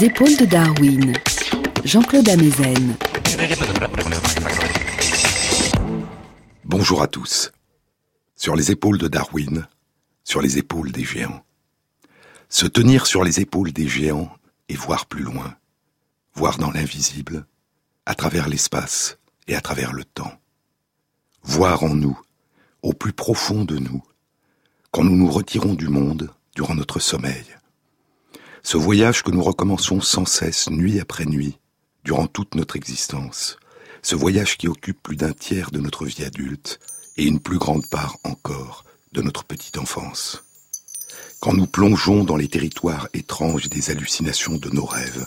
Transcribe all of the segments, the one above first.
les épaules de Darwin. Jean-Claude Amezen. Bonjour à tous. Sur les épaules de Darwin, sur les épaules des géants. Se tenir sur les épaules des géants et voir plus loin, voir dans l'invisible, à travers l'espace et à travers le temps. Voir en nous, au plus profond de nous, quand nous nous retirons du monde durant notre sommeil. Ce voyage que nous recommençons sans cesse, nuit après nuit, durant toute notre existence, ce voyage qui occupe plus d'un tiers de notre vie adulte et une plus grande part encore de notre petite enfance. Quand nous plongeons dans les territoires étranges des hallucinations de nos rêves,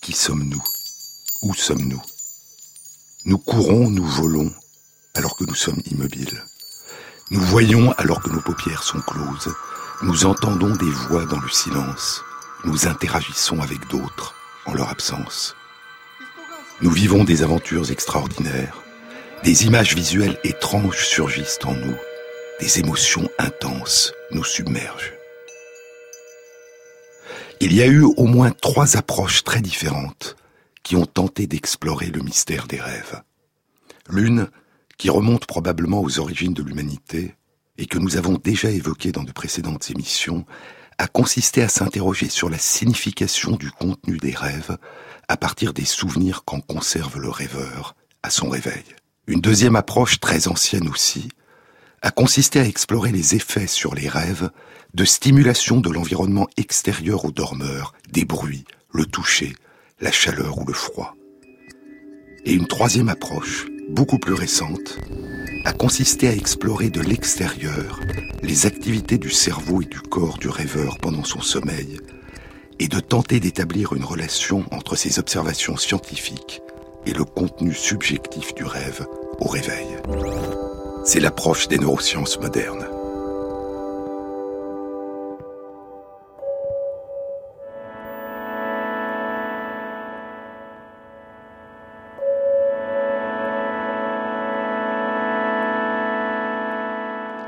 qui sommes-nous? Où sommes-nous? Nous courons, nous volons, alors que nous sommes immobiles. Nous voyons alors que nos paupières sont closes. Nous entendons des voix dans le silence. Nous interagissons avec d'autres en leur absence. Nous vivons des aventures extraordinaires. Des images visuelles étranges surgissent en nous. Des émotions intenses nous submergent. Il y a eu au moins trois approches très différentes qui ont tenté d'explorer le mystère des rêves. L'une, qui remonte probablement aux origines de l'humanité et que nous avons déjà évoquée dans de précédentes émissions, a consisté à s'interroger sur la signification du contenu des rêves à partir des souvenirs qu'en conserve le rêveur à son réveil. Une deuxième approche très ancienne aussi a consisté à explorer les effets sur les rêves de stimulation de l'environnement extérieur au dormeur, des bruits, le toucher, la chaleur ou le froid. Et une troisième approche, beaucoup plus récente, a consisté à explorer de l'extérieur les activités du cerveau et du corps du rêveur pendant son sommeil, et de tenter d'établir une relation entre ces observations scientifiques et le contenu subjectif du rêve au réveil. C'est l'approche des neurosciences modernes.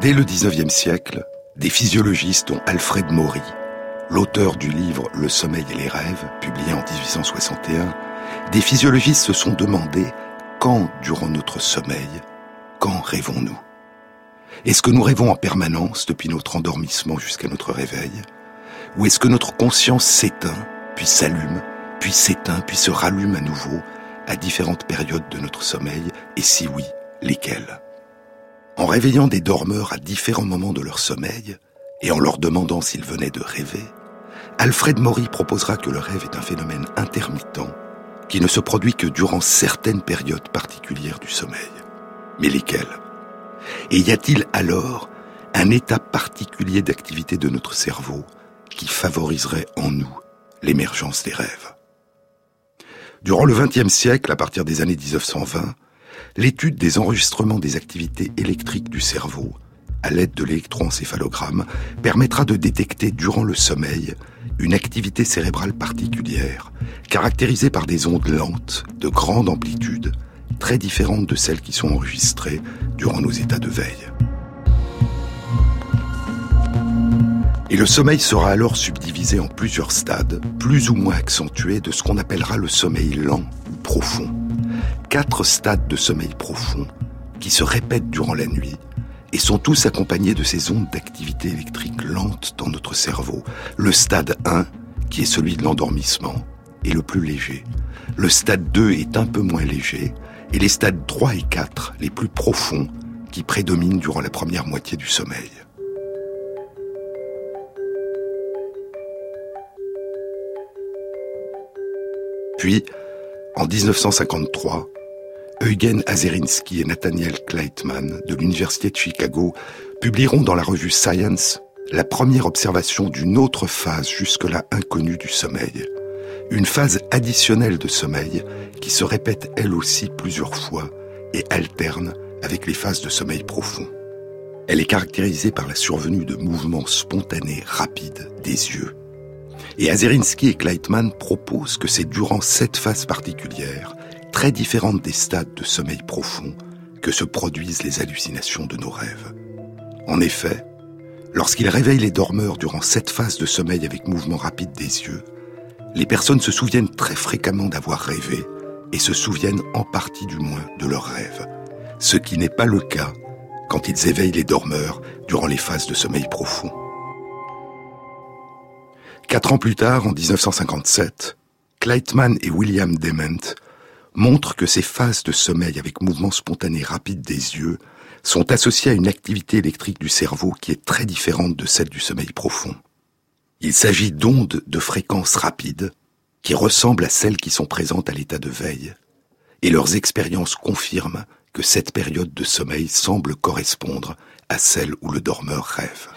Dès le XIXe siècle, des physiologistes dont Alfred Maury, l'auteur du livre Le sommeil et les rêves, publié en 1861, des physiologistes se sont demandé quand, durant notre sommeil, quand rêvons-nous? Est-ce que nous rêvons en permanence depuis notre endormissement jusqu'à notre réveil? Ou est-ce que notre conscience s'éteint, puis s'allume, puis s'éteint, puis se rallume à nouveau à différentes périodes de notre sommeil? Et si oui, lesquelles? En réveillant des dormeurs à différents moments de leur sommeil, et en leur demandant s'ils venaient de rêver, Alfred Maury proposera que le rêve est un phénomène intermittent qui ne se produit que durant certaines périodes particulières du sommeil. Mais lesquelles? Et y a-t-il alors un état particulier d'activité de notre cerveau qui favoriserait en nous l'émergence des rêves? Durant le XXe siècle, à partir des années 1920, l'étude des enregistrements des activités électriques du cerveau à l'aide de l'électroencéphalogramme permettra de détecter durant le sommeil une activité cérébrale particulière, caractérisée par des ondes lentes, de grande amplitude, très différentes de celles qui sont enregistrées durant nos états de veille. Et le sommeil sera alors subdivisé en plusieurs stades, plus ou moins accentués, de ce qu'on appellera le sommeil lent ou profond quatre stades de sommeil profond qui se répètent durant la nuit et sont tous accompagnés de ces ondes d'activité électrique lente dans notre cerveau. Le stade 1, qui est celui de l'endormissement, est le plus léger. Le stade 2 est un peu moins léger. Et les stades 3 et 4, les plus profonds, qui prédominent durant la première moitié du sommeil. Puis, en 1953, Eugen Azerinsky et Nathaniel Kleitman de l'Université de Chicago publieront dans la revue Science la première observation d'une autre phase jusque-là inconnue du sommeil. Une phase additionnelle de sommeil qui se répète elle aussi plusieurs fois et alterne avec les phases de sommeil profond. Elle est caractérisée par la survenue de mouvements spontanés rapides des yeux. Et Azerinsky et Kleitman proposent que c'est durant cette phase particulière très différentes des stades de sommeil profond que se produisent les hallucinations de nos rêves. En effet, lorsqu'il réveille les dormeurs durant cette phase de sommeil avec mouvement rapide des yeux, les personnes se souviennent très fréquemment d'avoir rêvé et se souviennent en partie du moins de leurs rêves, ce qui n'est pas le cas quand ils éveillent les dormeurs durant les phases de sommeil profond. Quatre ans plus tard, en 1957, Kleitman et William Dement montrent que ces phases de sommeil avec mouvement spontané rapide des yeux sont associées à une activité électrique du cerveau qui est très différente de celle du sommeil profond. Il s'agit d'ondes de fréquence rapide qui ressemblent à celles qui sont présentes à l'état de veille, et leurs expériences confirment que cette période de sommeil semble correspondre à celle où le dormeur rêve.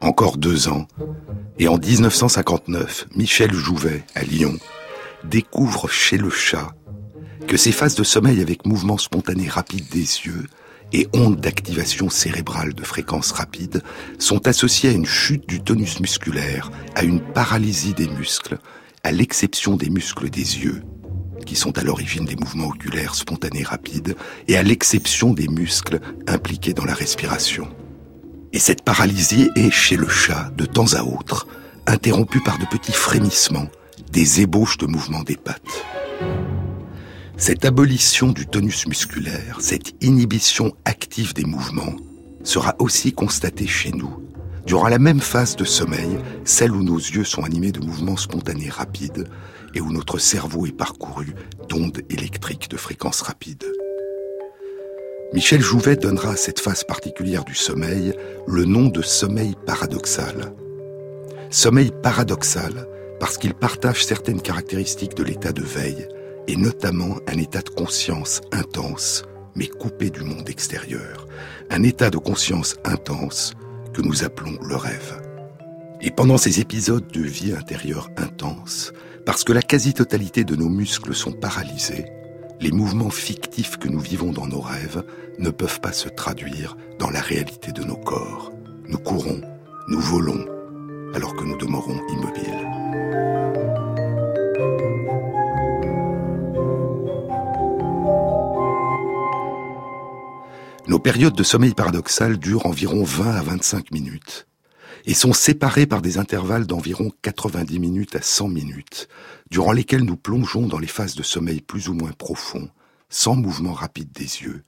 Encore deux ans, et en 1959, Michel Jouvet, à Lyon, découvre chez le chat que ces phases de sommeil avec mouvement spontané rapide des yeux et ondes d'activation cérébrale de fréquence rapide sont associées à une chute du tonus musculaire, à une paralysie des muscles, à l'exception des muscles des yeux, qui sont à l'origine des mouvements oculaires spontanés rapides, et à l'exception des muscles impliqués dans la respiration. Et cette paralysie est, chez le chat, de temps à autre, interrompue par de petits frémissements, des ébauches de mouvements des pattes. Cette abolition du tonus musculaire, cette inhibition active des mouvements, sera aussi constatée chez nous, durant la même phase de sommeil, celle où nos yeux sont animés de mouvements spontanés rapides et où notre cerveau est parcouru d'ondes électriques de fréquence rapide. Michel Jouvet donnera à cette phase particulière du sommeil le nom de sommeil paradoxal. Sommeil paradoxal parce qu'il partage certaines caractéristiques de l'état de veille, et notamment un état de conscience intense, mais coupé du monde extérieur. Un état de conscience intense que nous appelons le rêve. Et pendant ces épisodes de vie intérieure intense, parce que la quasi-totalité de nos muscles sont paralysés, les mouvements fictifs que nous vivons dans nos rêves ne peuvent pas se traduire dans la réalité de nos corps. Nous courons, nous volons, alors que nous demeurons immobiles. Nos périodes de sommeil paradoxal durent environ 20 à 25 minutes et sont séparées par des intervalles d'environ 90 minutes à 100 minutes, durant lesquels nous plongeons dans les phases de sommeil plus ou moins profonds, sans mouvement rapide des yeux,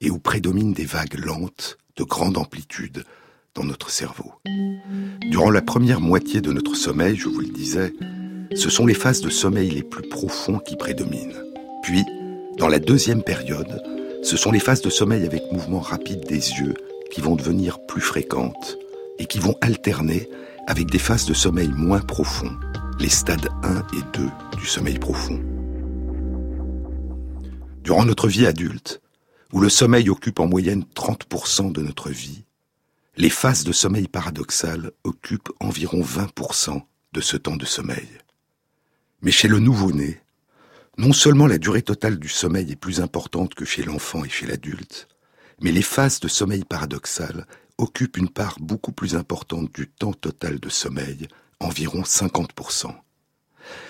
et où prédominent des vagues lentes, de grande amplitude, dans notre cerveau. Durant la première moitié de notre sommeil, je vous le disais, ce sont les phases de sommeil les plus profonds qui prédominent. Puis, dans la deuxième période, ce sont les phases de sommeil avec mouvement rapide des yeux qui vont devenir plus fréquentes et qui vont alterner avec des phases de sommeil moins profonds, les stades 1 et 2 du sommeil profond. Durant notre vie adulte, où le sommeil occupe en moyenne 30% de notre vie, les phases de sommeil paradoxal occupent environ 20% de ce temps de sommeil. Mais chez le nouveau-né, non seulement la durée totale du sommeil est plus importante que chez l'enfant et chez l'adulte, mais les phases de sommeil paradoxal occupent une part beaucoup plus importante du temps total de sommeil, environ 50%.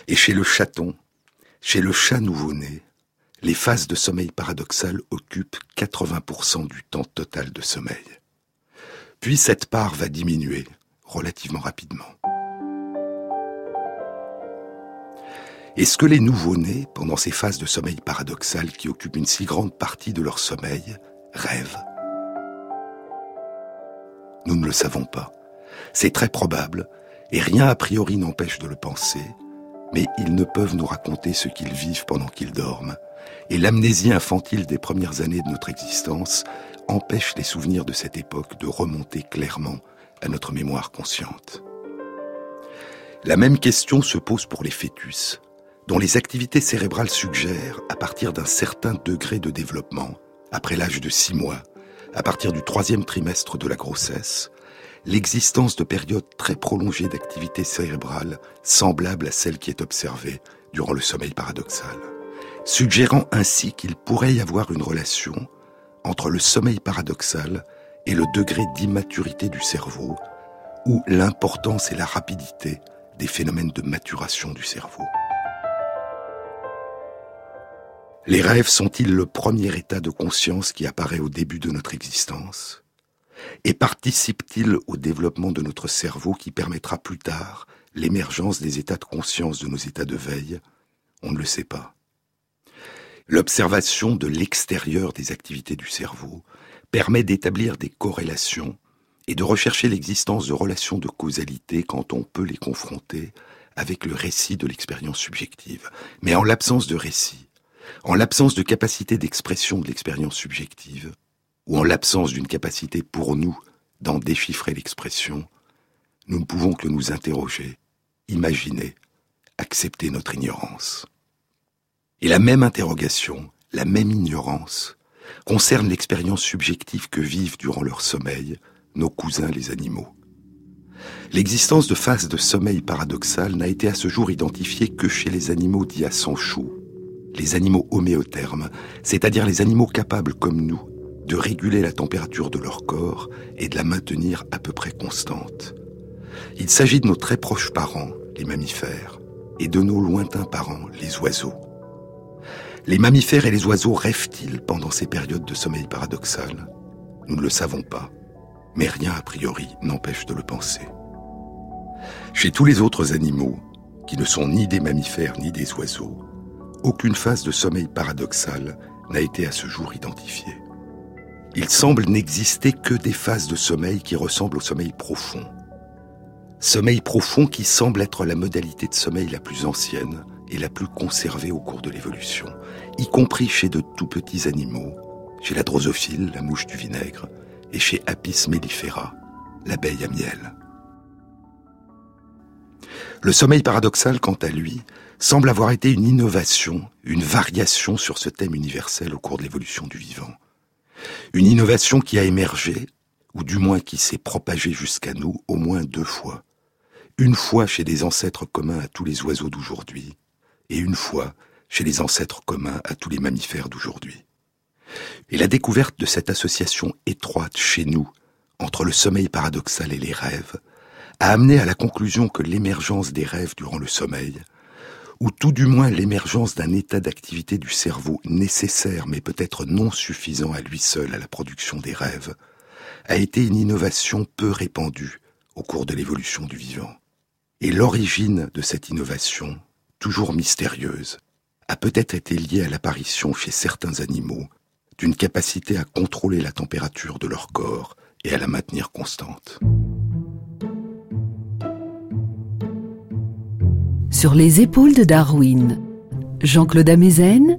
Et chez le chaton, chez le chat nouveau-né, les phases de sommeil paradoxal occupent 80% du temps total de sommeil. Puis cette part va diminuer relativement rapidement. Est-ce que les nouveau-nés, pendant ces phases de sommeil paradoxal qui occupent une si grande partie de leur sommeil, rêvent? Nous ne le savons pas. C'est très probable, et rien a priori n'empêche de le penser, mais ils ne peuvent nous raconter ce qu'ils vivent pendant qu'ils dorment, et l'amnésie infantile des premières années de notre existence empêche les souvenirs de cette époque de remonter clairement à notre mémoire consciente. La même question se pose pour les fœtus dont les activités cérébrales suggèrent, à partir d'un certain degré de développement, après l'âge de six mois, à partir du troisième trimestre de la grossesse, l'existence de périodes très prolongées d'activité cérébrale semblables à celle qui est observée durant le sommeil paradoxal, suggérant ainsi qu'il pourrait y avoir une relation entre le sommeil paradoxal et le degré d'immaturité du cerveau, ou l'importance et la rapidité des phénomènes de maturation du cerveau. Les rêves sont-ils le premier état de conscience qui apparaît au début de notre existence? Et participent-ils au développement de notre cerveau qui permettra plus tard l'émergence des états de conscience de nos états de veille? On ne le sait pas. L'observation de l'extérieur des activités du cerveau permet d'établir des corrélations et de rechercher l'existence de relations de causalité quand on peut les confronter avec le récit de l'expérience subjective. Mais en l'absence de récit, en l'absence de capacité d'expression de l'expérience subjective, ou en l'absence d'une capacité pour nous d'en déchiffrer l'expression, nous ne pouvons que nous interroger, imaginer, accepter notre ignorance. Et la même interrogation, la même ignorance, concerne l'expérience subjective que vivent durant leur sommeil nos cousins les animaux. L'existence de phases de sommeil paradoxal n'a été à ce jour identifiée que chez les animaux dits à sang chaud, les animaux homéothermes, c'est-à-dire les animaux capables comme nous de réguler la température de leur corps et de la maintenir à peu près constante. Il s'agit de nos très proches parents, les mammifères, et de nos lointains parents, les oiseaux. Les mammifères et les oiseaux rêvent-ils pendant ces périodes de sommeil paradoxal? Nous ne le savons pas, mais rien a priori n'empêche de le penser. Chez tous les autres animaux, qui ne sont ni des mammifères ni des oiseaux, aucune phase de sommeil paradoxal n'a été à ce jour identifiée. Il semble n'exister que des phases de sommeil qui ressemblent au sommeil profond. Sommeil profond qui semble être la modalité de sommeil la plus ancienne et la plus conservée au cours de l'évolution, y compris chez de tout petits animaux, chez la drosophile, la mouche du vinaigre, et chez Apis mellifera, l'abeille à miel. Le sommeil paradoxal, quant à lui, semble avoir été une innovation, une variation sur ce thème universel au cours de l'évolution du vivant. Une innovation qui a émergé, ou du moins qui s'est propagée jusqu'à nous au moins deux fois. Une fois chez des ancêtres communs à tous les oiseaux d'aujourd'hui, et une fois chez les ancêtres communs à tous les mammifères d'aujourd'hui. Et la découverte de cette association étroite chez nous entre le sommeil paradoxal et les rêves a amené à la conclusion que l'émergence des rêves durant le sommeil, ou tout du moins l'émergence d'un état d'activité du cerveau nécessaire mais peut-être non suffisant à lui seul à la production des rêves, a été une innovation peu répandue au cours de l'évolution du vivant. Et l'origine de cette innovation, toujours mystérieuse, a peut-être été liée à l'apparition chez certains animaux d'une capacité à contrôler la température de leur corps et à la maintenir constante. Sur les épaules de Darwin, Jean-Claude Amezen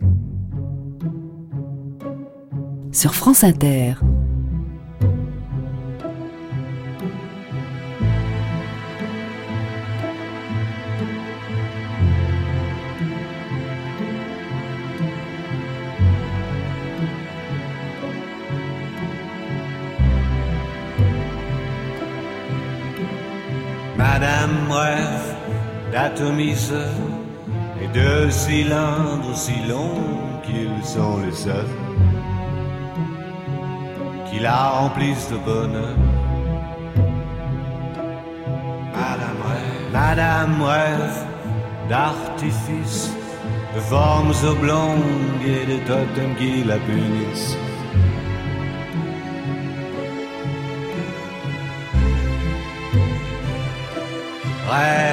sur France Inter. Madame rêve d'atomiseur et de cylindres si longs qu'ils sont les seuls qui la remplissent de bonheur. Madame rêve, Madame rêve d'artifices, de formes oblongues et de totems qui la punissent. rêve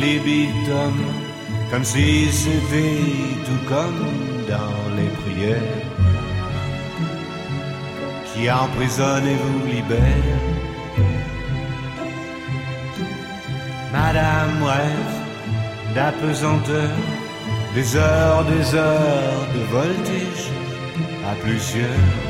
libitum, comme si c'était tout comme dans les prières qui emprisonne et vous libère. Madame rêve d'apesanteur, des heures, des heures de voltige à plusieurs.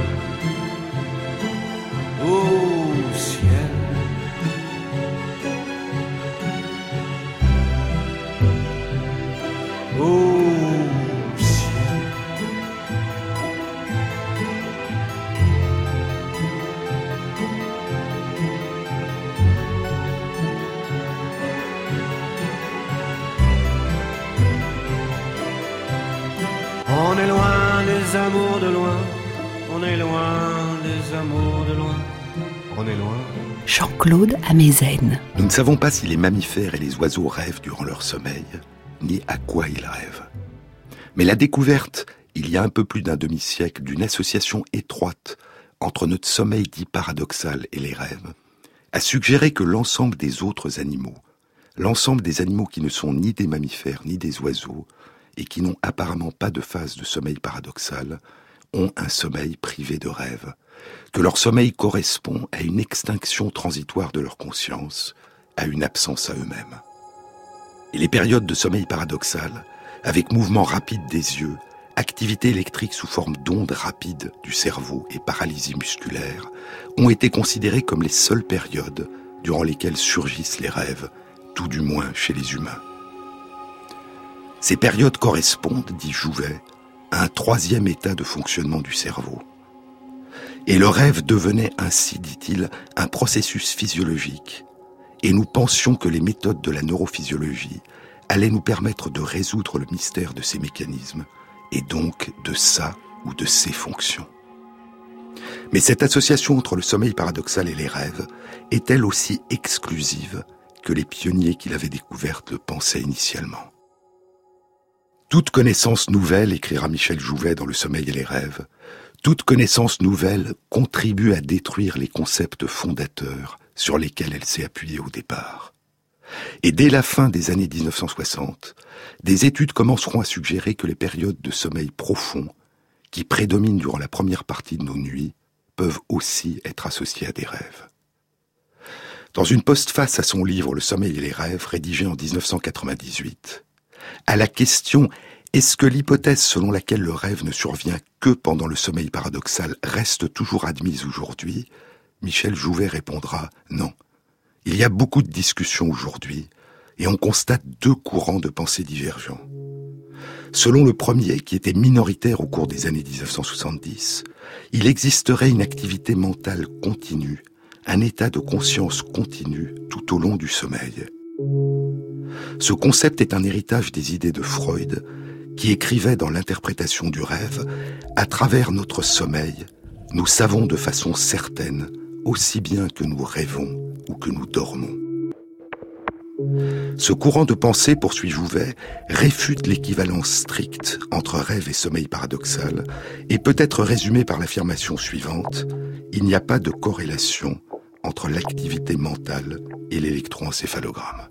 Nous ne savons pas si les mammifères et les oiseaux rêvent durant leur sommeil, ni à quoi ils rêvent. Mais la découverte, il y a un peu plus d'un demi-siècle, d'une association étroite entre notre sommeil dit paradoxal et les rêves, a suggéré que l'ensemble des autres animaux, l'ensemble des animaux qui ne sont ni des mammifères ni des oiseaux, et qui n'ont apparemment pas de phase de sommeil paradoxal, ont un sommeil privé de rêve, que leur sommeil correspond à une extinction transitoire de leur conscience, à une absence à eux-mêmes. Et les périodes de sommeil paradoxal, avec mouvement rapide des yeux, activité électrique sous forme d'ondes rapides du cerveau et paralysie musculaire, ont été considérées comme les seules périodes durant lesquelles surgissent les rêves, tout du moins chez les humains. Ces périodes correspondent, dit Jouvet, un troisième état de fonctionnement du cerveau. Et le rêve devenait ainsi, dit-il, un processus physiologique, et nous pensions que les méthodes de la neurophysiologie allaient nous permettre de résoudre le mystère de ces mécanismes, et donc de sa ou de ses fonctions. Mais cette association entre le sommeil paradoxal et les rêves est-elle aussi exclusive que les pionniers qui l'avaient découverte le pensaient initialement? Toute connaissance nouvelle, écrira Michel Jouvet dans Le sommeil et les rêves, toute connaissance nouvelle contribue à détruire les concepts fondateurs sur lesquels elle s'est appuyée au départ. Et dès la fin des années 1960, des études commenceront à suggérer que les périodes de sommeil profond, qui prédominent durant la première partie de nos nuits, peuvent aussi être associées à des rêves. Dans une postface à son livre Le sommeil et les rêves, rédigé en 1998, à la question est-ce que l'hypothèse selon laquelle le rêve ne survient que pendant le sommeil paradoxal reste toujours admise aujourd'hui? Michel Jouvet répondra non. Il y a beaucoup de discussions aujourd'hui et on constate deux courants de pensée divergents. Selon le premier, qui était minoritaire au cours des années 1970, il existerait une activité mentale continue, un état de conscience continu tout au long du sommeil. Ce concept est un héritage des idées de Freud, qui écrivait dans l'interprétation du rêve, à travers notre sommeil, nous savons de façon certaine, aussi bien que nous rêvons ou que nous dormons. Ce courant de pensée, poursuit Jouvet, réfute l'équivalence stricte entre rêve et sommeil paradoxal et peut être résumé par l'affirmation suivante, il n'y a pas de corrélation entre l'activité mentale et l'électroencéphalogramme.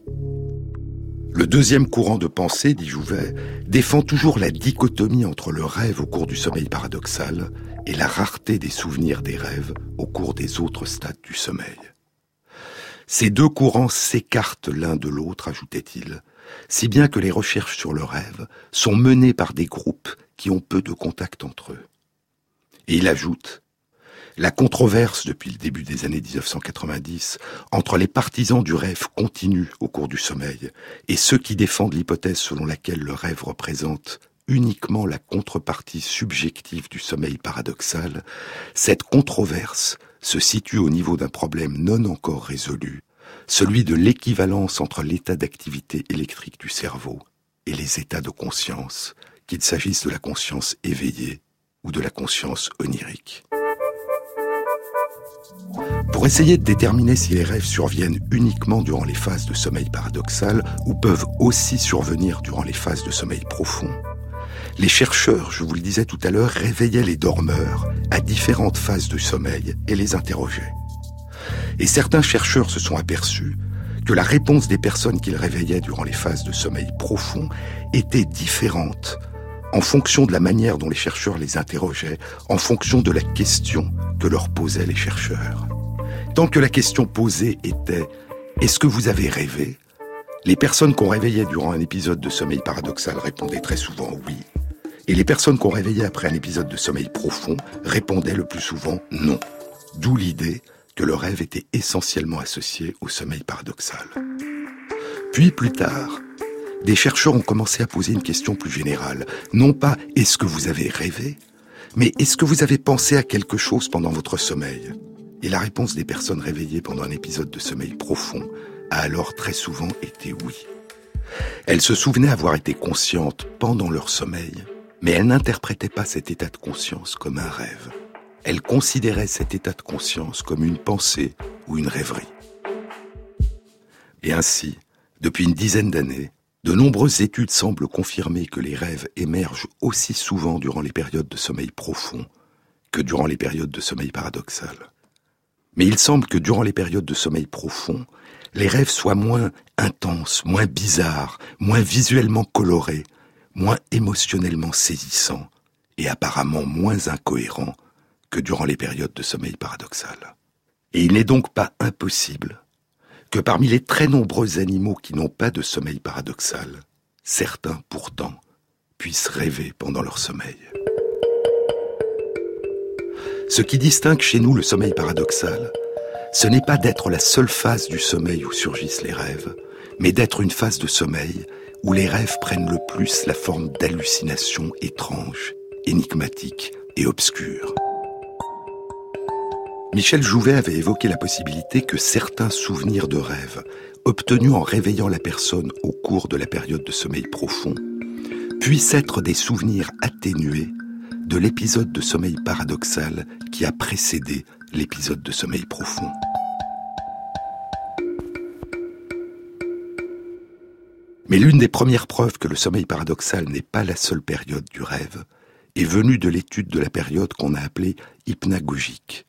Le deuxième courant de pensée, dit Jouvet, défend toujours la dichotomie entre le rêve au cours du sommeil paradoxal et la rareté des souvenirs des rêves au cours des autres stades du sommeil. Ces deux courants s'écartent l'un de l'autre, ajoutait-il, si bien que les recherches sur le rêve sont menées par des groupes qui ont peu de contact entre eux. Et il ajoute, la controverse depuis le début des années 1990 entre les partisans du rêve continu au cours du sommeil et ceux qui défendent l'hypothèse selon laquelle le rêve représente uniquement la contrepartie subjective du sommeil paradoxal, cette controverse se situe au niveau d'un problème non encore résolu, celui de l'équivalence entre l'état d'activité électrique du cerveau et les états de conscience, qu'il s'agisse de la conscience éveillée ou de la conscience onirique. Pour essayer de déterminer si les rêves surviennent uniquement durant les phases de sommeil paradoxal ou peuvent aussi survenir durant les phases de sommeil profond, les chercheurs, je vous le disais tout à l'heure, réveillaient les dormeurs à différentes phases de sommeil et les interrogeaient. Et certains chercheurs se sont aperçus que la réponse des personnes qu'ils réveillaient durant les phases de sommeil profond était différente en fonction de la manière dont les chercheurs les interrogeaient, en fonction de la question que leur posaient les chercheurs. Tant que la question posée était ⁇ Est-ce que vous avez rêvé ?⁇ les personnes qu'on réveillait durant un épisode de sommeil paradoxal répondaient très souvent oui, et les personnes qu'on réveillait après un épisode de sommeil profond répondaient le plus souvent non. D'où l'idée que le rêve était essentiellement associé au sommeil paradoxal. Puis plus tard, des chercheurs ont commencé à poser une question plus générale. Non pas est-ce que vous avez rêvé, mais est-ce que vous avez pensé à quelque chose pendant votre sommeil? Et la réponse des personnes réveillées pendant un épisode de sommeil profond a alors très souvent été oui. Elles se souvenaient avoir été conscientes pendant leur sommeil, mais elles n'interprétaient pas cet état de conscience comme un rêve. Elles considéraient cet état de conscience comme une pensée ou une rêverie. Et ainsi, depuis une dizaine d'années, de nombreuses études semblent confirmer que les rêves émergent aussi souvent durant les périodes de sommeil profond que durant les périodes de sommeil paradoxal. Mais il semble que durant les périodes de sommeil profond, les rêves soient moins intenses, moins bizarres, moins visuellement colorés, moins émotionnellement saisissants et apparemment moins incohérents que durant les périodes de sommeil paradoxal. Et il n'est donc pas impossible que parmi les très nombreux animaux qui n'ont pas de sommeil paradoxal, certains pourtant puissent rêver pendant leur sommeil. Ce qui distingue chez nous le sommeil paradoxal, ce n'est pas d'être la seule phase du sommeil où surgissent les rêves, mais d'être une phase de sommeil où les rêves prennent le plus la forme d'hallucinations étranges, énigmatiques et obscures. Michel Jouvet avait évoqué la possibilité que certains souvenirs de rêves, obtenus en réveillant la personne au cours de la période de sommeil profond, puissent être des souvenirs atténués de l'épisode de sommeil paradoxal qui a précédé l'épisode de sommeil profond. Mais l'une des premières preuves que le sommeil paradoxal n'est pas la seule période du rêve est venue de l'étude de la période qu'on a appelée hypnagogique.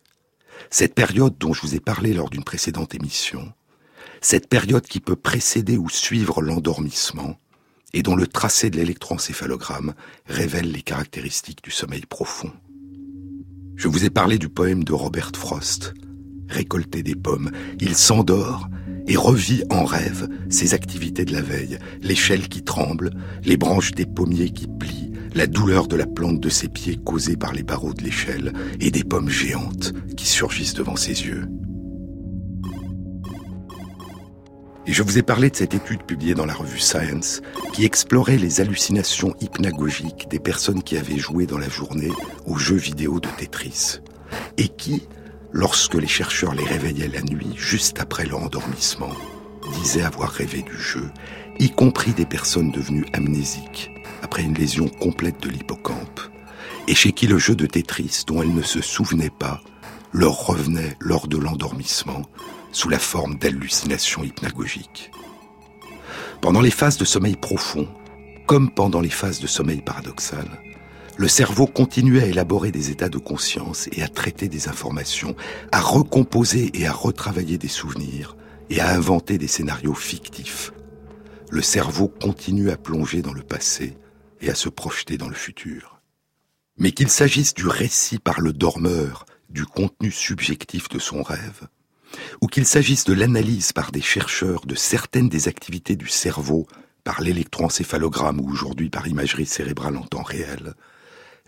Cette période dont je vous ai parlé lors d'une précédente émission, cette période qui peut précéder ou suivre l'endormissement, et dont le tracé de l'électroencéphalogramme révèle les caractéristiques du sommeil profond. Je vous ai parlé du poème de Robert Frost, Récolter des pommes. Il s'endort et revit en rêve ses activités de la veille, l'échelle qui tremble, les branches des pommiers qui plient, la douleur de la plante de ses pieds causée par les barreaux de l'échelle et des pommes géantes qui surgissent devant ses yeux. Et je vous ai parlé de cette étude publiée dans la revue Science qui explorait les hallucinations hypnagogiques des personnes qui avaient joué dans la journée aux jeux vidéo de Tetris et qui, lorsque les chercheurs les réveillaient la nuit, juste après leur endormissement, disaient avoir rêvé du jeu, y compris des personnes devenues amnésiques après une lésion complète de l'hippocampe, et chez qui le jeu de Tetris, dont elles ne se souvenaient pas, leur revenait lors de l'endormissement sous la forme d'hallucinations hypnagogiques. Pendant les phases de sommeil profond, comme pendant les phases de sommeil paradoxal, le cerveau continuait à élaborer des états de conscience et à traiter des informations, à recomposer et à retravailler des souvenirs et à inventer des scénarios fictifs. Le cerveau continue à plonger dans le passé et à se projeter dans le futur. Mais qu'il s'agisse du récit par le dormeur du contenu subjectif de son rêve, ou qu'il s'agisse de l'analyse par des chercheurs de certaines des activités du cerveau par l'électroencéphalogramme ou aujourd'hui par imagerie cérébrale en temps réel,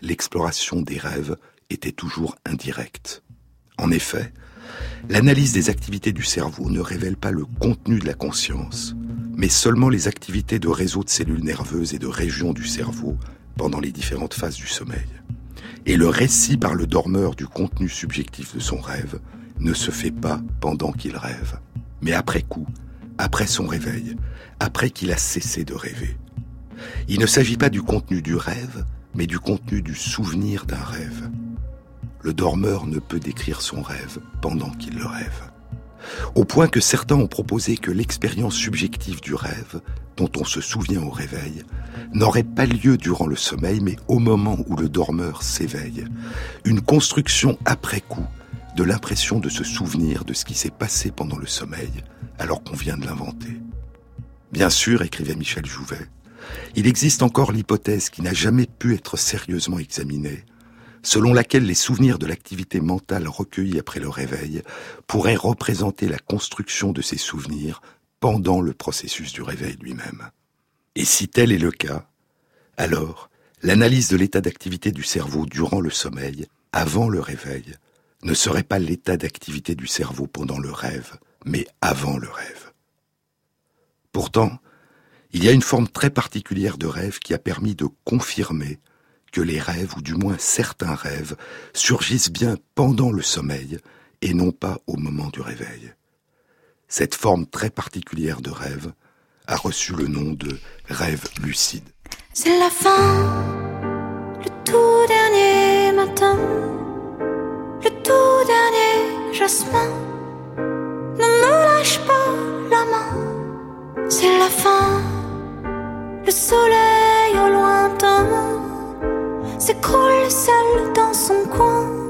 l'exploration des rêves était toujours indirecte. En effet, l'analyse des activités du cerveau ne révèle pas le contenu de la conscience, mais seulement les activités de réseaux de cellules nerveuses et de régions du cerveau pendant les différentes phases du sommeil. Et le récit par le dormeur du contenu subjectif de son rêve ne se fait pas pendant qu'il rêve, mais après coup, après son réveil, après qu'il a cessé de rêver. Il ne s'agit pas du contenu du rêve, mais du contenu du souvenir d'un rêve. le dormeur ne peut décrire son rêve pendant qu'il le rêve. Au point que certains ont proposé que l'expérience subjective du rêve, dont on se souvient au réveil, n'aurait pas lieu durant le sommeil, mais au moment où le dormeur s'éveille. Une construction après coup de l'impression de se souvenir de ce qui s'est passé pendant le sommeil, alors qu'on vient de l'inventer. Bien sûr, écrivait Michel Jouvet, il existe encore l'hypothèse qui n'a jamais pu être sérieusement examinée, selon laquelle les souvenirs de l'activité mentale recueillie après le réveil pourraient représenter la construction de ces souvenirs pendant le processus du réveil lui-même. Et si tel est le cas, alors l'analyse de l'état d'activité du cerveau durant le sommeil, avant le réveil, ne serait pas l'état d'activité du cerveau pendant le rêve, mais avant le rêve. Pourtant, il y a une forme très particulière de rêve qui a permis de confirmer que les rêves, ou du moins certains rêves, surgissent bien pendant le sommeil et non pas au moment du réveil. Cette forme très particulière de rêve a reçu le nom de rêve lucide. C'est la fin, le tout dernier matin, le tout dernier jasmin. Ne me lâche pas la main, c'est la fin, le soleil au lointain s'écroule seul dans son coin.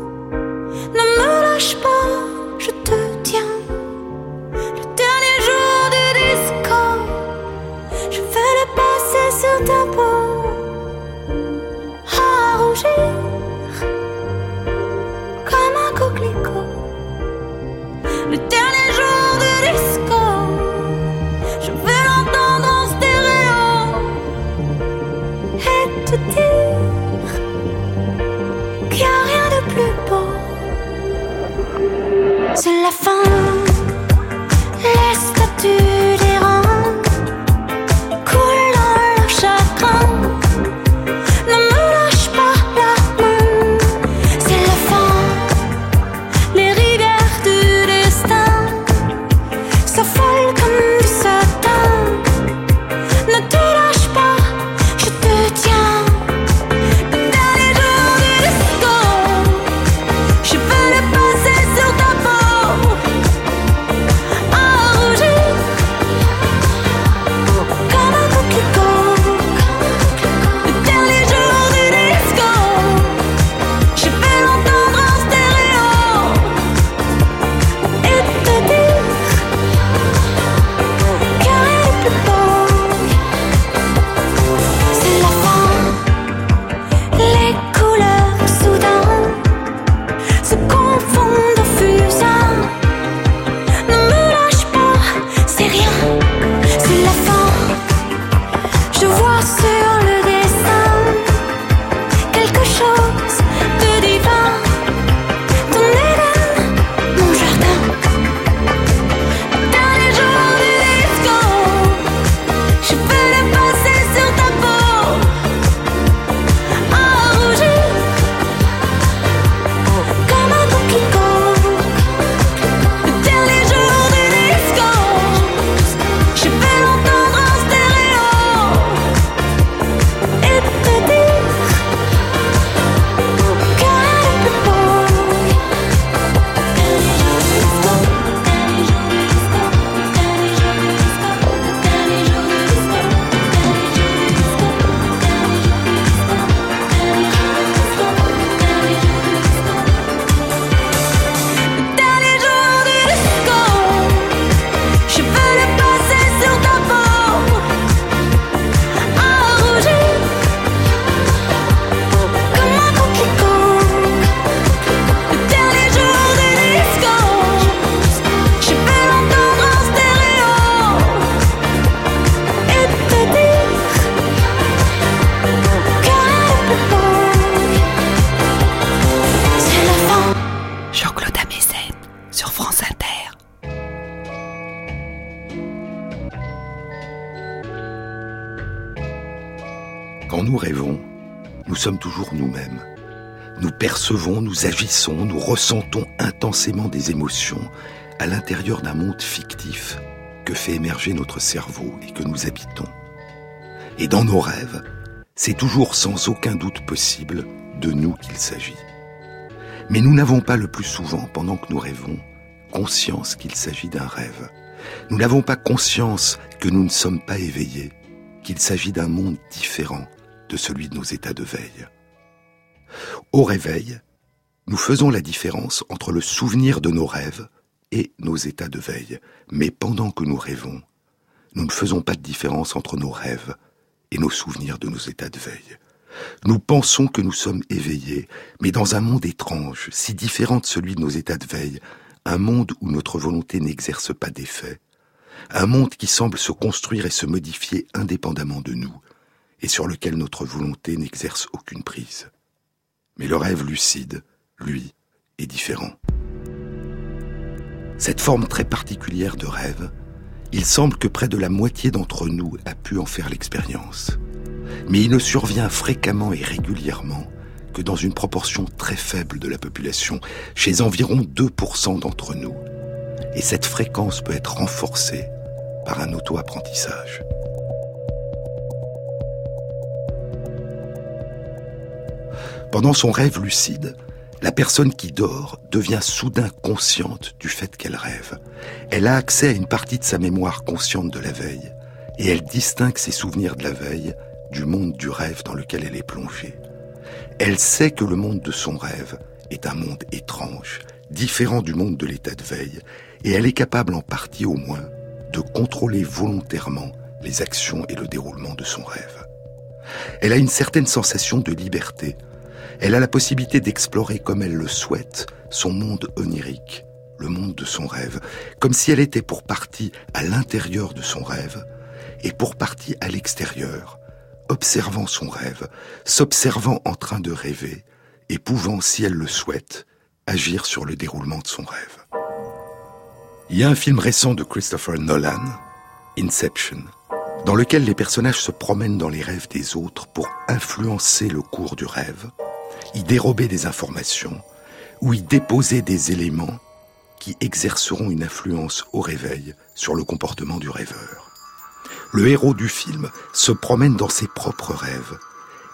Nous agissons, nous ressentons intensément des émotions à l'intérieur d'un monde fictif que fait émerger notre cerveau et que nous habitons. Et dans nos rêves, c'est toujours sans aucun doute possible de nous qu'il s'agit. Mais nous n'avons pas le plus souvent, pendant que nous rêvons, conscience qu'il s'agit d'un rêve. Nous n'avons pas conscience que nous ne sommes pas éveillés, qu'il s'agit d'un monde différent de celui de nos états de veille. Au réveil, nous faisons la différence entre le souvenir de nos rêves et nos états de veille. Mais pendant que nous rêvons, nous ne faisons pas de différence entre nos rêves et nos souvenirs de nos états de veille. Nous pensons que nous sommes éveillés, mais dans un monde étrange, si différent de celui de nos états de veille, un monde où notre volonté n'exerce pas d'effet, un monde qui semble se construire et se modifier indépendamment de nous, et sur lequel notre volonté n'exerce aucune prise. Mais le rêve lucide, lui, est différent. Cette forme très particulière de rêve, il semble que près de la moitié d'entre nous a pu en faire l'expérience. Mais il ne survient fréquemment et régulièrement que dans une proportion très faible de la population, chez environ 2% d'entre nous. Et cette fréquence peut être renforcée par un auto-apprentissage. Pendant son rêve lucide, la personne qui dort devient soudain consciente du fait qu'elle rêve. Elle a accès à une partie de sa mémoire consciente de la veille, et elle distingue ses souvenirs de la veille du monde du rêve dans lequel elle est plongée. Elle sait que le monde de son rêve est un monde étrange, différent du monde de l'état de veille, et elle est capable en partie au moins de contrôler volontairement les actions et le déroulement de son rêve. Elle a une certaine sensation de liberté. Elle a la possibilité d'explorer comme elle le souhaite son monde onirique, le monde de son rêve, comme si elle était pour partie à l'intérieur de son rêve et pour partie à l'extérieur, observant son rêve, s'observant en train de rêver et pouvant, si elle le souhaite, agir sur le déroulement de son rêve. Il y a un film récent de Christopher Nolan, Inception, dans lequel les personnages se promènent dans les rêves des autres pour influencer le cours du rêve, y dérober des informations ou y déposer des éléments qui exerceront une influence au réveil sur le comportement du rêveur. Le héros du film se promène dans ses propres rêves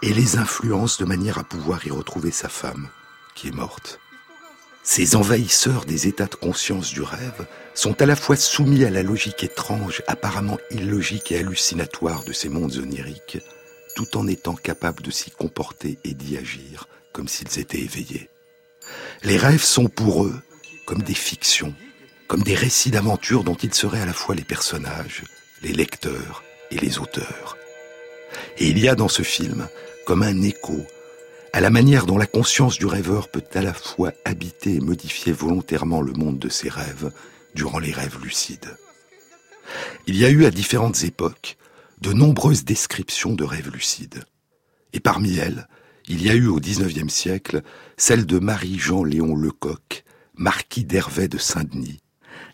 et les influence de manière à pouvoir y retrouver sa femme, qui est morte. Ces envahisseurs des états de conscience du rêve sont à la fois soumis à la logique étrange, apparemment illogique et hallucinatoire de ces mondes oniriques, tout en étant capables de s'y comporter et d'y agir comme s'ils étaient éveillés. Les rêves sont pour eux comme des fictions, comme des récits d'aventure dont ils seraient à la fois les personnages, les lecteurs et les auteurs. Et il y a dans ce film comme un écho à la manière dont la conscience du rêveur peut à la fois habiter et modifier volontairement le monde de ses rêves durant les rêves lucides. Il y a eu à différentes époques de nombreuses descriptions de rêves lucides. Et parmi elles, il y a eu au XIXe siècle celle de Marie-Jean Léon Lecoq, marquis d'Hervé de Saint-Denis,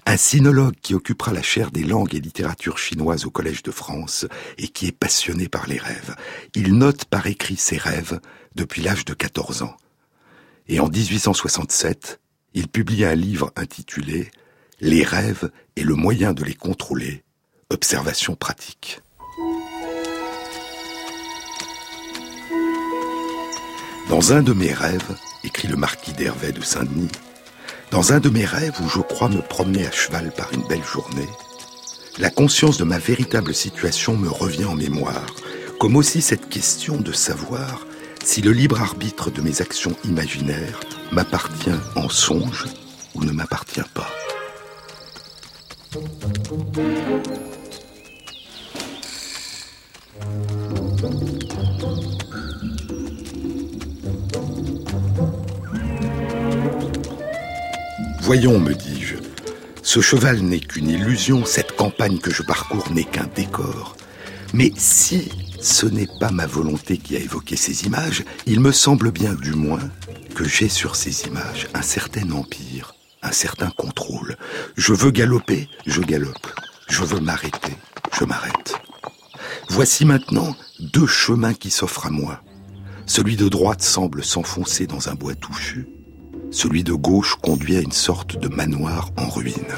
un sinologue qui occupera la chaire des langues et littératures chinoises au Collège de France et qui est passionné par les rêves. Il note par écrit ses rêves depuis l'âge de 14 ans. Et en 1867, il publie un livre intitulé Les rêves et le moyen de les contrôler, observation pratique. Dans un de mes rêves, écrit le marquis d'Hervé de Saint-Denis, dans un de mes rêves où je crois me promener à cheval par une belle journée, la conscience de ma véritable situation me revient en mémoire, comme aussi cette question de savoir si le libre arbitre de mes actions imaginaires m'appartient en songe ou ne m'appartient pas. Voyons, me dis-je, ce cheval n'est qu'une illusion, cette campagne que je parcours n'est qu'un décor. Mais si ce n'est pas ma volonté qui a évoqué ces images, il me semble bien du moins que j'ai sur ces images un certain empire, un certain contrôle. Je veux galoper, je galope. Je veux m'arrêter, je m'arrête. Voici maintenant deux chemins qui s'offrent à moi. Celui de droite semble s'enfoncer dans un bois touffu. Celui de gauche conduit à une sorte de manoir en ruine.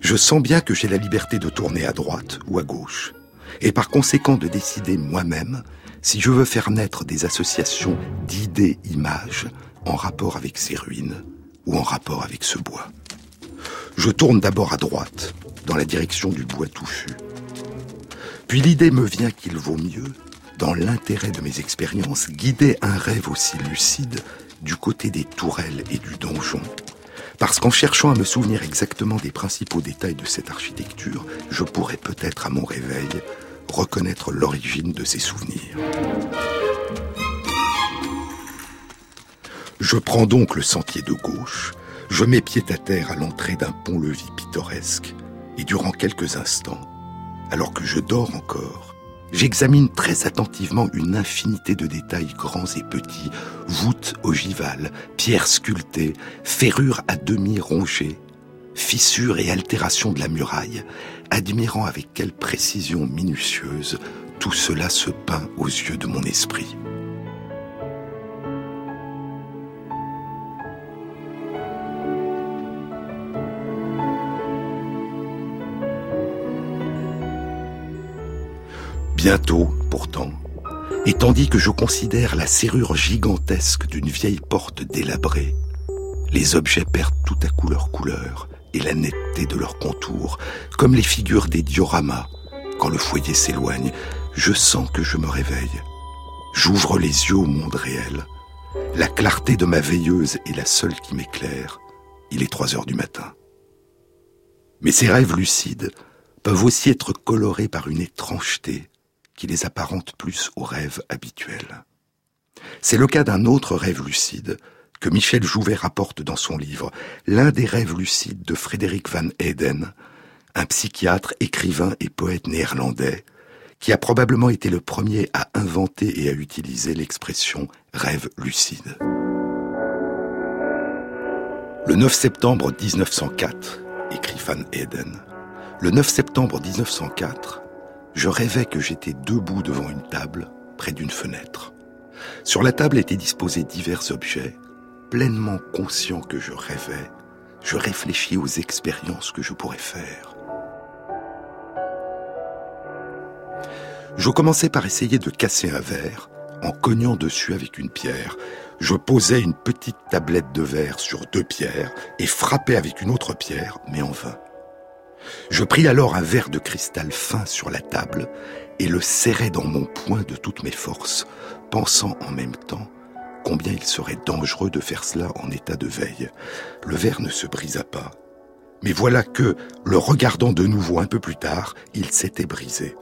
Je sens bien que j'ai la liberté de tourner à droite ou à gauche, et par conséquent de décider moi-même si je veux faire naître des associations d'idées-images en rapport avec ces ruines ou en rapport avec ce bois. Je tourne d'abord à droite, dans la direction du bois touffu. Puis l'idée me vient qu'il vaut mieux, dans l'intérêt de mes expériences, guider un rêve aussi lucide du côté des tourelles et du donjon. Parce qu'en cherchant à me souvenir exactement des principaux détails de cette architecture, je pourrais peut-être à mon réveil reconnaître l'origine de ces souvenirs. Je prends donc le sentier de gauche, je mets pied à terre à l'entrée d'un pont-levis pittoresque, et durant quelques instants, alors que je dors encore, j'examine très attentivement une infinité de détails grands et petits, voûtes ogivales, pierres sculptées, ferrures à demi rongées, fissures et altérations de la muraille, admirant avec quelle précision minutieuse tout cela se peint aux yeux de mon esprit. Bientôt, pourtant, et tandis que je considère la serrure gigantesque d'une vieille porte délabrée, les objets perdent tout à coup leur couleur et la netteté de leur contour, comme les figures des dioramas. Quand le foyer s'éloigne, je sens que je me réveille. J'ouvre les yeux au monde réel. La clarté de ma veilleuse est la seule qui m'éclaire. Il est trois heures du matin. Mais ces rêves lucides peuvent aussi être colorés par une étrangeté, qui les apparente plus aux rêves habituels. C'est le cas d'un autre rêve lucide que Michel Jouvet rapporte dans son livre, l'un des rêves lucides de Frédéric Van Eden, un psychiatre, écrivain et poète néerlandais, qui a probablement été le premier à inventer et à utiliser l'expression rêve lucide. Le 9 septembre 1904, écrit Van Eden, le 9 septembre 1904, je rêvais que j'étais debout devant une table, près d'une fenêtre. Sur la table étaient disposés divers objets. Pleinement conscient que je rêvais, je réfléchis aux expériences que je pourrais faire. Je commençais par essayer de casser un verre en cognant dessus avec une pierre. Je posais une petite tablette de verre sur deux pierres et frappais avec une autre pierre, mais en vain. Je pris alors un verre de cristal fin sur la table et le serrai dans mon poing de toutes mes forces, pensant en même temps combien il serait dangereux de faire cela en état de veille. Le verre ne se brisa pas. Mais voilà que, le regardant de nouveau un peu plus tard, il s'était brisé.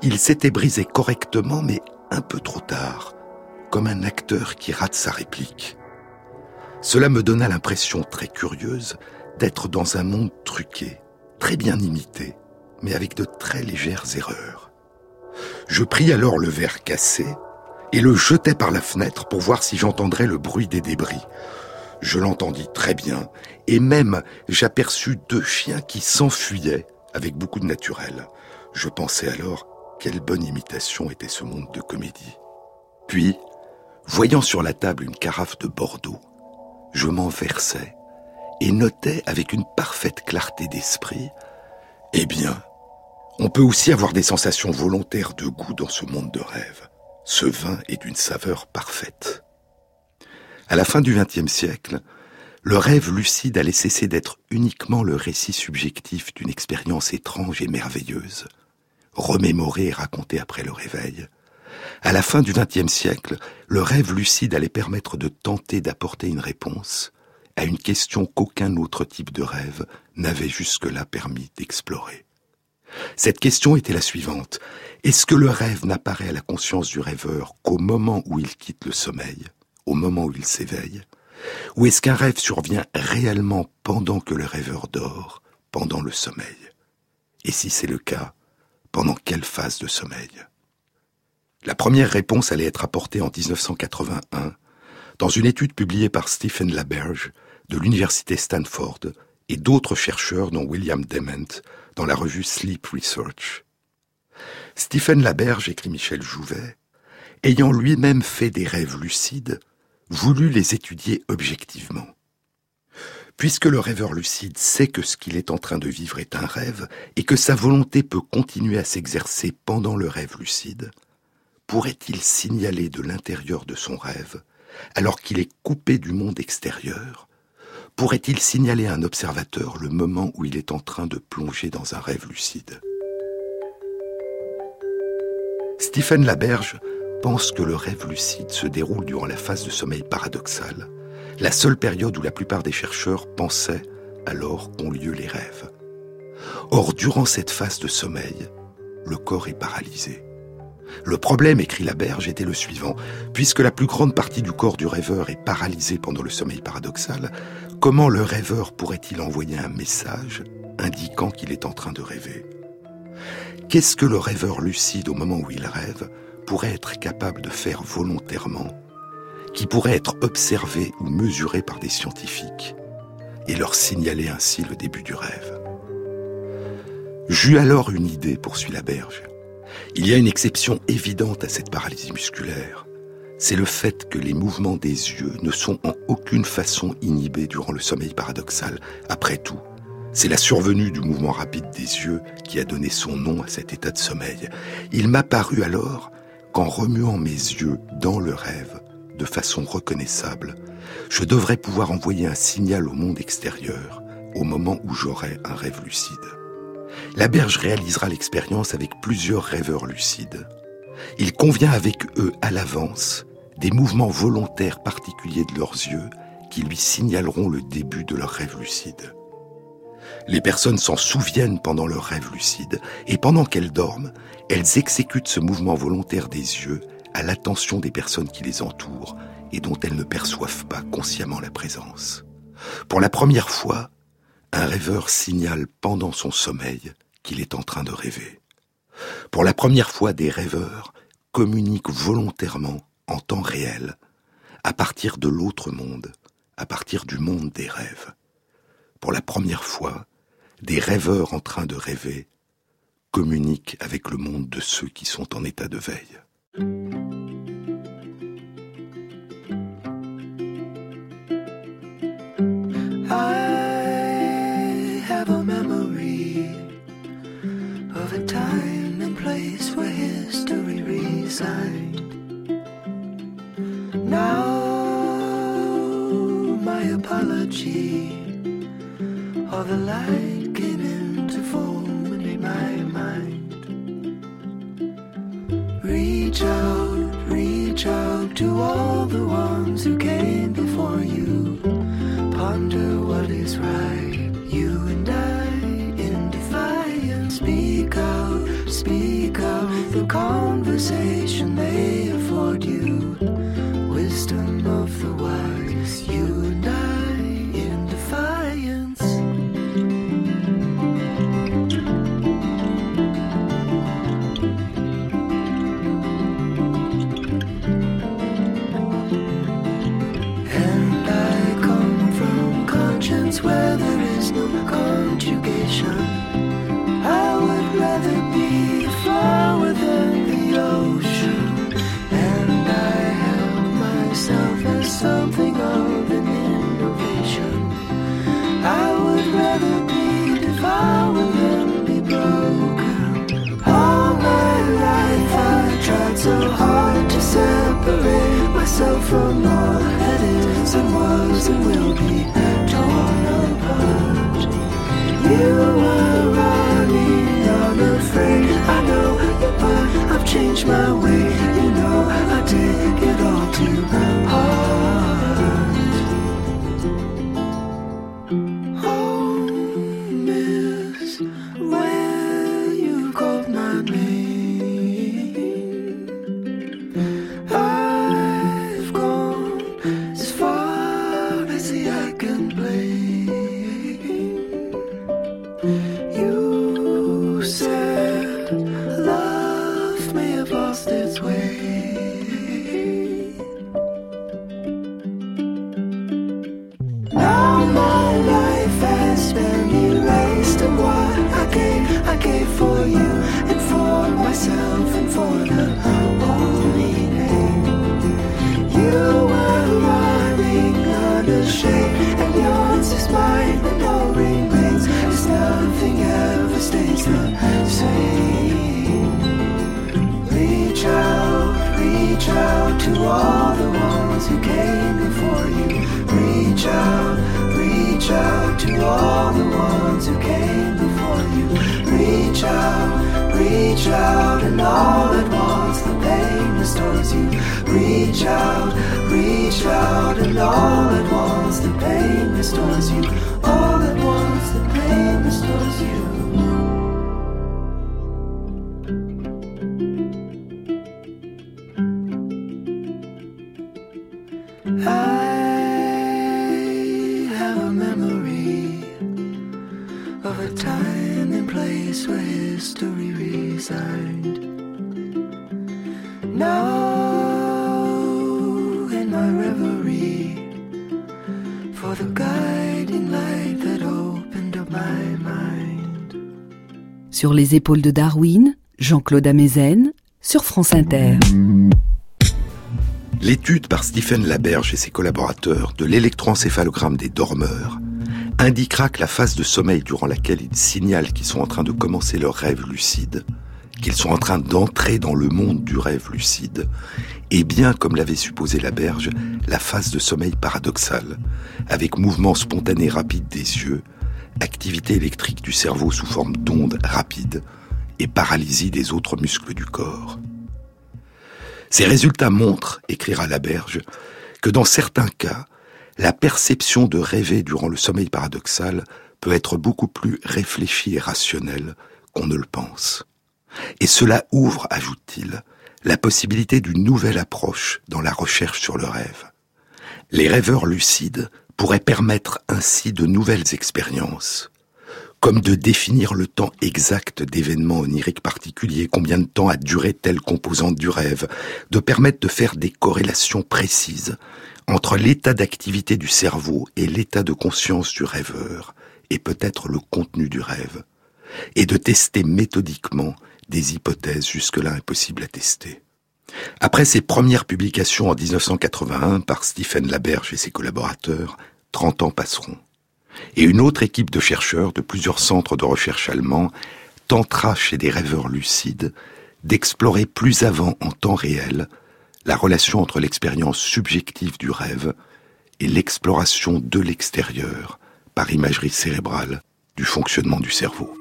Il s'était brisé correctement, mais un peu trop tard, comme un acteur qui rate sa réplique. Cela me donna l'impression très curieuse d'être dans un monde truqué, très bien imité, mais avec de très légères erreurs. Je pris alors le verre cassé et le jetai par la fenêtre pour voir si j'entendrais le bruit des débris. Je l'entendis très bien, et même j'aperçus deux chiens qui s'enfuyaient avec beaucoup de naturel. Je pensais alors quelle bonne imitation était ce monde de comédie. Puis, voyant sur la table une carafe de Bordeaux, je m'en versai et notait avec une parfaite clarté d'esprit, eh bien, on peut aussi avoir des sensations volontaires de goût dans ce monde de rêve. Ce vin est d'une saveur parfaite. À la fin du XXe siècle, le rêve lucide allait cesser d'être uniquement le récit subjectif d'une expérience étrange et merveilleuse, remémorée et racontée après le réveil. À la fin du XXe siècle, le rêve lucide allait permettre de tenter d'apporter une réponse à une question qu'aucun autre type de rêve n'avait jusque-là permis d'explorer. Cette question était la suivante. Est-ce que le rêve n'apparaît à la conscience du rêveur qu'au moment où il quitte le sommeil, au moment où il s'éveille? Ou est-ce qu'un rêve survient réellement pendant que le rêveur dort, pendant le sommeil? Et si c'est le cas, pendant quelle phase de sommeil? La première réponse allait être apportée en 1981 dans une étude publiée par Stephen Laberge de l'université Stanford et d'autres chercheurs dont William Dement dans la revue Sleep Research. Stephen Laberge, écrit Michel Jouvet, ayant lui-même fait des rêves lucides, voulut les étudier objectivement. Puisque le rêveur lucide sait que ce qu'il est en train de vivre est un rêve et que sa volonté peut continuer à s'exercer pendant le rêve lucide, pourrait-il signaler de l'intérieur de son rêve alors qu'il est coupé du monde extérieur, pourrait-il signaler à un observateur le moment où il est en train de plonger dans un rêve lucide? Stephen Laberge pense que le rêve lucide se déroule durant la phase de sommeil paradoxal, la seule période où la plupart des chercheurs pensaient alors qu'ont lieu les rêves. Or, durant cette phase de sommeil, le corps est paralysé. Le problème, écrit Laberge, était le suivant. Puisque la plus grande partie du corps du rêveur est paralysée pendant le sommeil paradoxal, comment le rêveur pourrait-il envoyer un message indiquant qu'il est en train de rêver? Qu'est-ce que le rêveur lucide au moment où il rêve pourrait être capable de faire volontairement, qui pourrait être observé ou mesuré par des scientifiques, et leur signaler ainsi le début du rêve? J'eus alors une idée, poursuit la berge. Il y a une exception évidente à cette paralysie musculaire. C'est le fait que les mouvements des yeux ne sont en aucune façon inhibés durant le sommeil paradoxal. Après tout, c'est la survenue du mouvement rapide des yeux qui a donné son nom à cet état de sommeil. Il m'a paru alors qu'en remuant mes yeux dans le rêve, de façon reconnaissable, je devrais pouvoir envoyer un signal au monde extérieur au moment où j'aurai un rêve lucide. La berge réalisera l'expérience avec plusieurs rêveurs lucides. Il convient avec eux à l'avance des mouvements volontaires particuliers de leurs yeux qui lui signaleront le début de leur rêve lucide. Les personnes s'en souviennent pendant leur rêve lucide et pendant qu'elles dorment, elles exécutent ce mouvement volontaire des yeux à l'attention des personnes qui les entourent et dont elles ne perçoivent pas consciemment la présence. Pour la première fois, un rêveur signale pendant son sommeil qu'il est en train de rêver. Pour la première fois, des rêveurs communiquent volontairement en temps réel, à partir de l'autre monde, à partir du monde des rêves. Pour la première fois, des rêveurs en train de rêver communiquent avec le monde de ceux qui sont en état de veille. Now, my apology, all the light came into form in my mind. Reach out, reach out to all the ones who came before you. Ponder what is right, you and I in defiance. Speak out, speak conversation they afford those who came before you. Reach out, reach out to all the ones who came before you. Reach out, reach out, and all at once the pain restores you. Reach out, reach out, and all at once the pain restores you. All at once the pain restores you. Les épaules de Darwin, Jean-Claude Amezen, sur France Inter. L'étude par Stephen Laberge et ses collaborateurs de l'électroencéphalogramme des dormeurs indiquera que la phase de sommeil durant laquelle ils signalent qu'ils sont en train de commencer leur rêve lucide, qu'ils sont en train d'entrer dans le monde du rêve lucide, est bien, comme l'avait supposé Laberge, la phase de sommeil paradoxale, avec mouvement spontané rapide des yeux, activité électrique du cerveau sous forme d'ondes rapides et paralysie des autres muscles du corps. Ces résultats montrent, écrira Laberge, que dans certains cas, la perception de rêver durant le sommeil paradoxal peut être beaucoup plus réfléchie et rationnelle qu'on ne le pense. Et cela ouvre, ajoute-t-il, la possibilité d'une nouvelle approche dans la recherche sur le rêve. Les rêveurs lucides pourraient permettre ainsi de nouvelles expériences, comme de définir le temps exact d'événements oniriques particuliers, combien de temps a duré telle composante du rêve, de permettre de faire des corrélations précises entre l'état d'activité du cerveau et l'état de conscience du rêveur, et peut-être le contenu du rêve, et de tester méthodiquement des hypothèses jusque-là impossibles à tester. Après ses premières publications en 1981 par Stephen Laberge et ses collaborateurs, 30 ans passeront et une autre équipe de chercheurs de plusieurs centres de recherche allemands tentera chez des rêveurs lucides d'explorer plus avant en temps réel la relation entre l'expérience subjective du rêve et l'exploration de l'extérieur par imagerie cérébrale du fonctionnement du cerveau.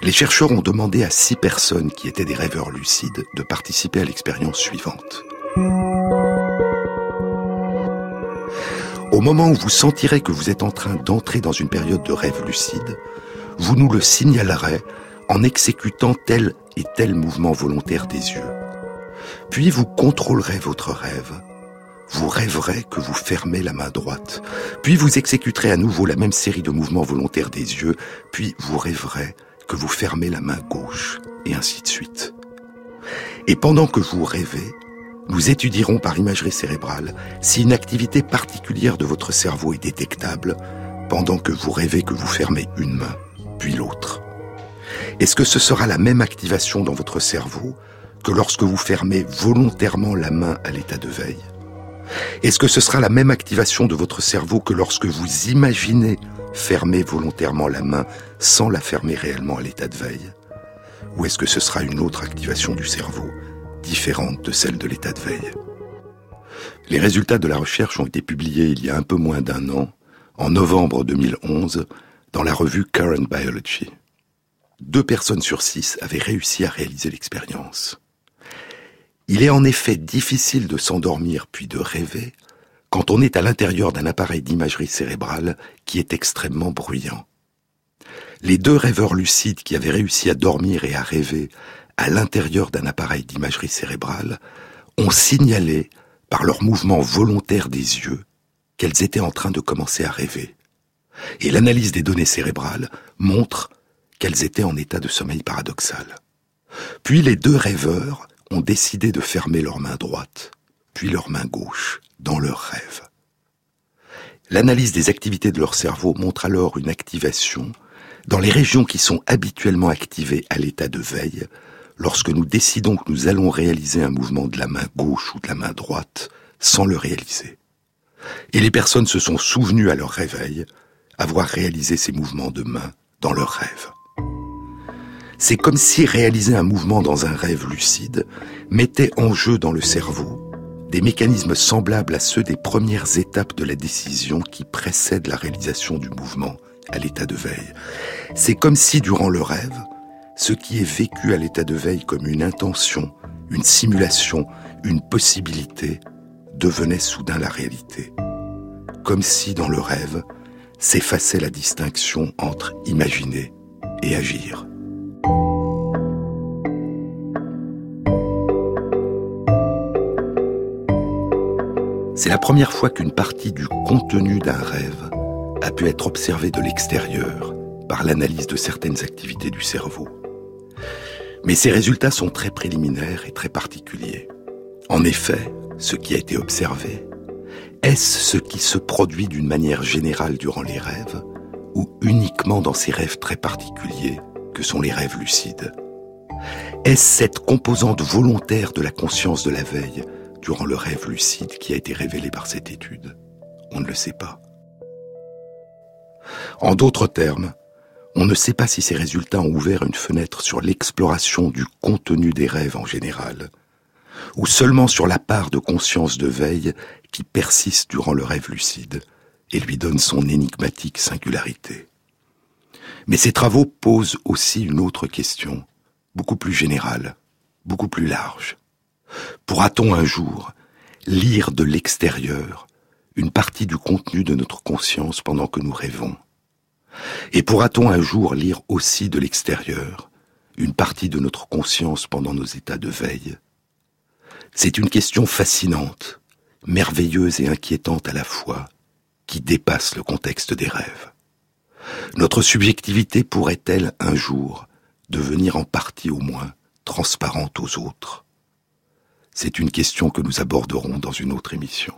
Les chercheurs ont demandé à six personnes qui étaient des rêveurs lucides de participer à l'expérience suivante. Au moment où vous sentirez que vous êtes en train d'entrer dans une période de rêve lucide, vous nous le signalerez en exécutant tel et tel mouvement volontaire des yeux. Puis vous contrôlerez votre rêve. Vous rêverez que vous fermez la main droite. Puis vous exécuterez à nouveau la même série de mouvements volontaires des yeux. Puis vous rêverez que vous fermez la main gauche. Et ainsi de suite. Et pendant que vous rêvez, nous étudierons par imagerie cérébrale si une activité particulière de votre cerveau est détectable pendant que vous rêvez que vous fermez une main, puis l'autre. Est-ce que ce sera la même activation dans votre cerveau que lorsque vous fermez volontairement la main à l'état de veille? Est-ce que ce sera la même activation de votre cerveau que lorsque vous imaginez fermer volontairement la main sans la fermer réellement à l'état de veille? Ou est-ce que ce sera une autre activation du cerveau différente de celle de l'état de veille? Les résultats de la recherche ont été publiés il y a un peu moins d'un an, en novembre 2011, dans la revue Current Biology. Deux personnes sur six avaient réussi à réaliser l'expérience. Il est en effet difficile de s'endormir puis de rêver quand on est à l'intérieur d'un appareil d'imagerie cérébrale qui est extrêmement bruyant. Les deux rêveurs lucides qui avaient réussi à dormir et à rêver à l'intérieur d'un appareil d'imagerie cérébrale, ont signalé, par leur mouvement volontaire des yeux, qu'elles étaient en train de commencer à rêver. Et l'analyse des données cérébrales montre qu'elles étaient en état de sommeil paradoxal. Puis les deux rêveurs ont décidé de fermer leur main droite, puis leur main gauche, dans leur rêve. L'analyse des activités de leur cerveau montre alors une activation dans les régions qui sont habituellement activées à l'état de veille, lorsque nous décidons que nous allons réaliser un mouvement de la main gauche ou de la main droite sans le réaliser. Et les personnes se sont souvenues à leur réveil avoir réalisé ces mouvements de main dans leur rêve. C'est comme si réaliser un mouvement dans un rêve lucide mettait en jeu dans le cerveau des mécanismes semblables à ceux des premières étapes de la décision qui précèdent la réalisation du mouvement à l'état de veille. C'est comme si durant le rêve, ce qui est vécu à l'état de veille comme une intention, une simulation, une possibilité, devenait soudain la réalité. Comme si, dans le rêve, s'effaçait la distinction entre imaginer et agir. C'est la première fois qu'une partie du contenu d'un rêve a pu être observée de l'extérieur par l'analyse de certaines activités du cerveau. Mais ces résultats sont très préliminaires et très particuliers. En effet, ce qui a été observé, est-ce ce qui se produit d'une manière générale durant les rêves ou uniquement dans ces rêves très particuliers que sont les rêves lucides? Est-ce cette composante volontaire de la conscience de la veille durant le rêve lucide qui a été révélé par cette étude On ne le sait pas. En d'autres termes, on ne sait pas si ces résultats ont ouvert une fenêtre sur l'exploration du contenu des rêves en général, ou seulement sur la part de conscience de veille qui persiste durant le rêve lucide et lui donne son énigmatique singularité. Mais ces travaux posent aussi une autre question, beaucoup plus générale, beaucoup plus large. Pourra-t-on un jour lire de l'extérieur une partie du contenu de notre conscience pendant que nous rêvons? Et pourra-t-on un jour lire aussi de l'extérieur une partie de notre conscience pendant nos états de veille? C'est une question fascinante, merveilleuse et inquiétante à la fois, qui dépasse le contexte des rêves. Notre subjectivité pourrait-elle un jour devenir en partie au moins transparente aux autres? C'est une question que nous aborderons dans une autre émission.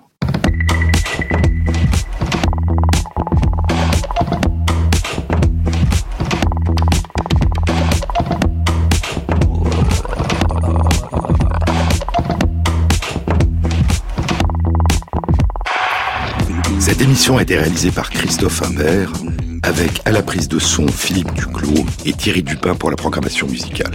Cette émission a été réalisée par Christophe Imbert, avec à la prise de son Philippe Duclos et Thierry Dupin pour la programmation musicale.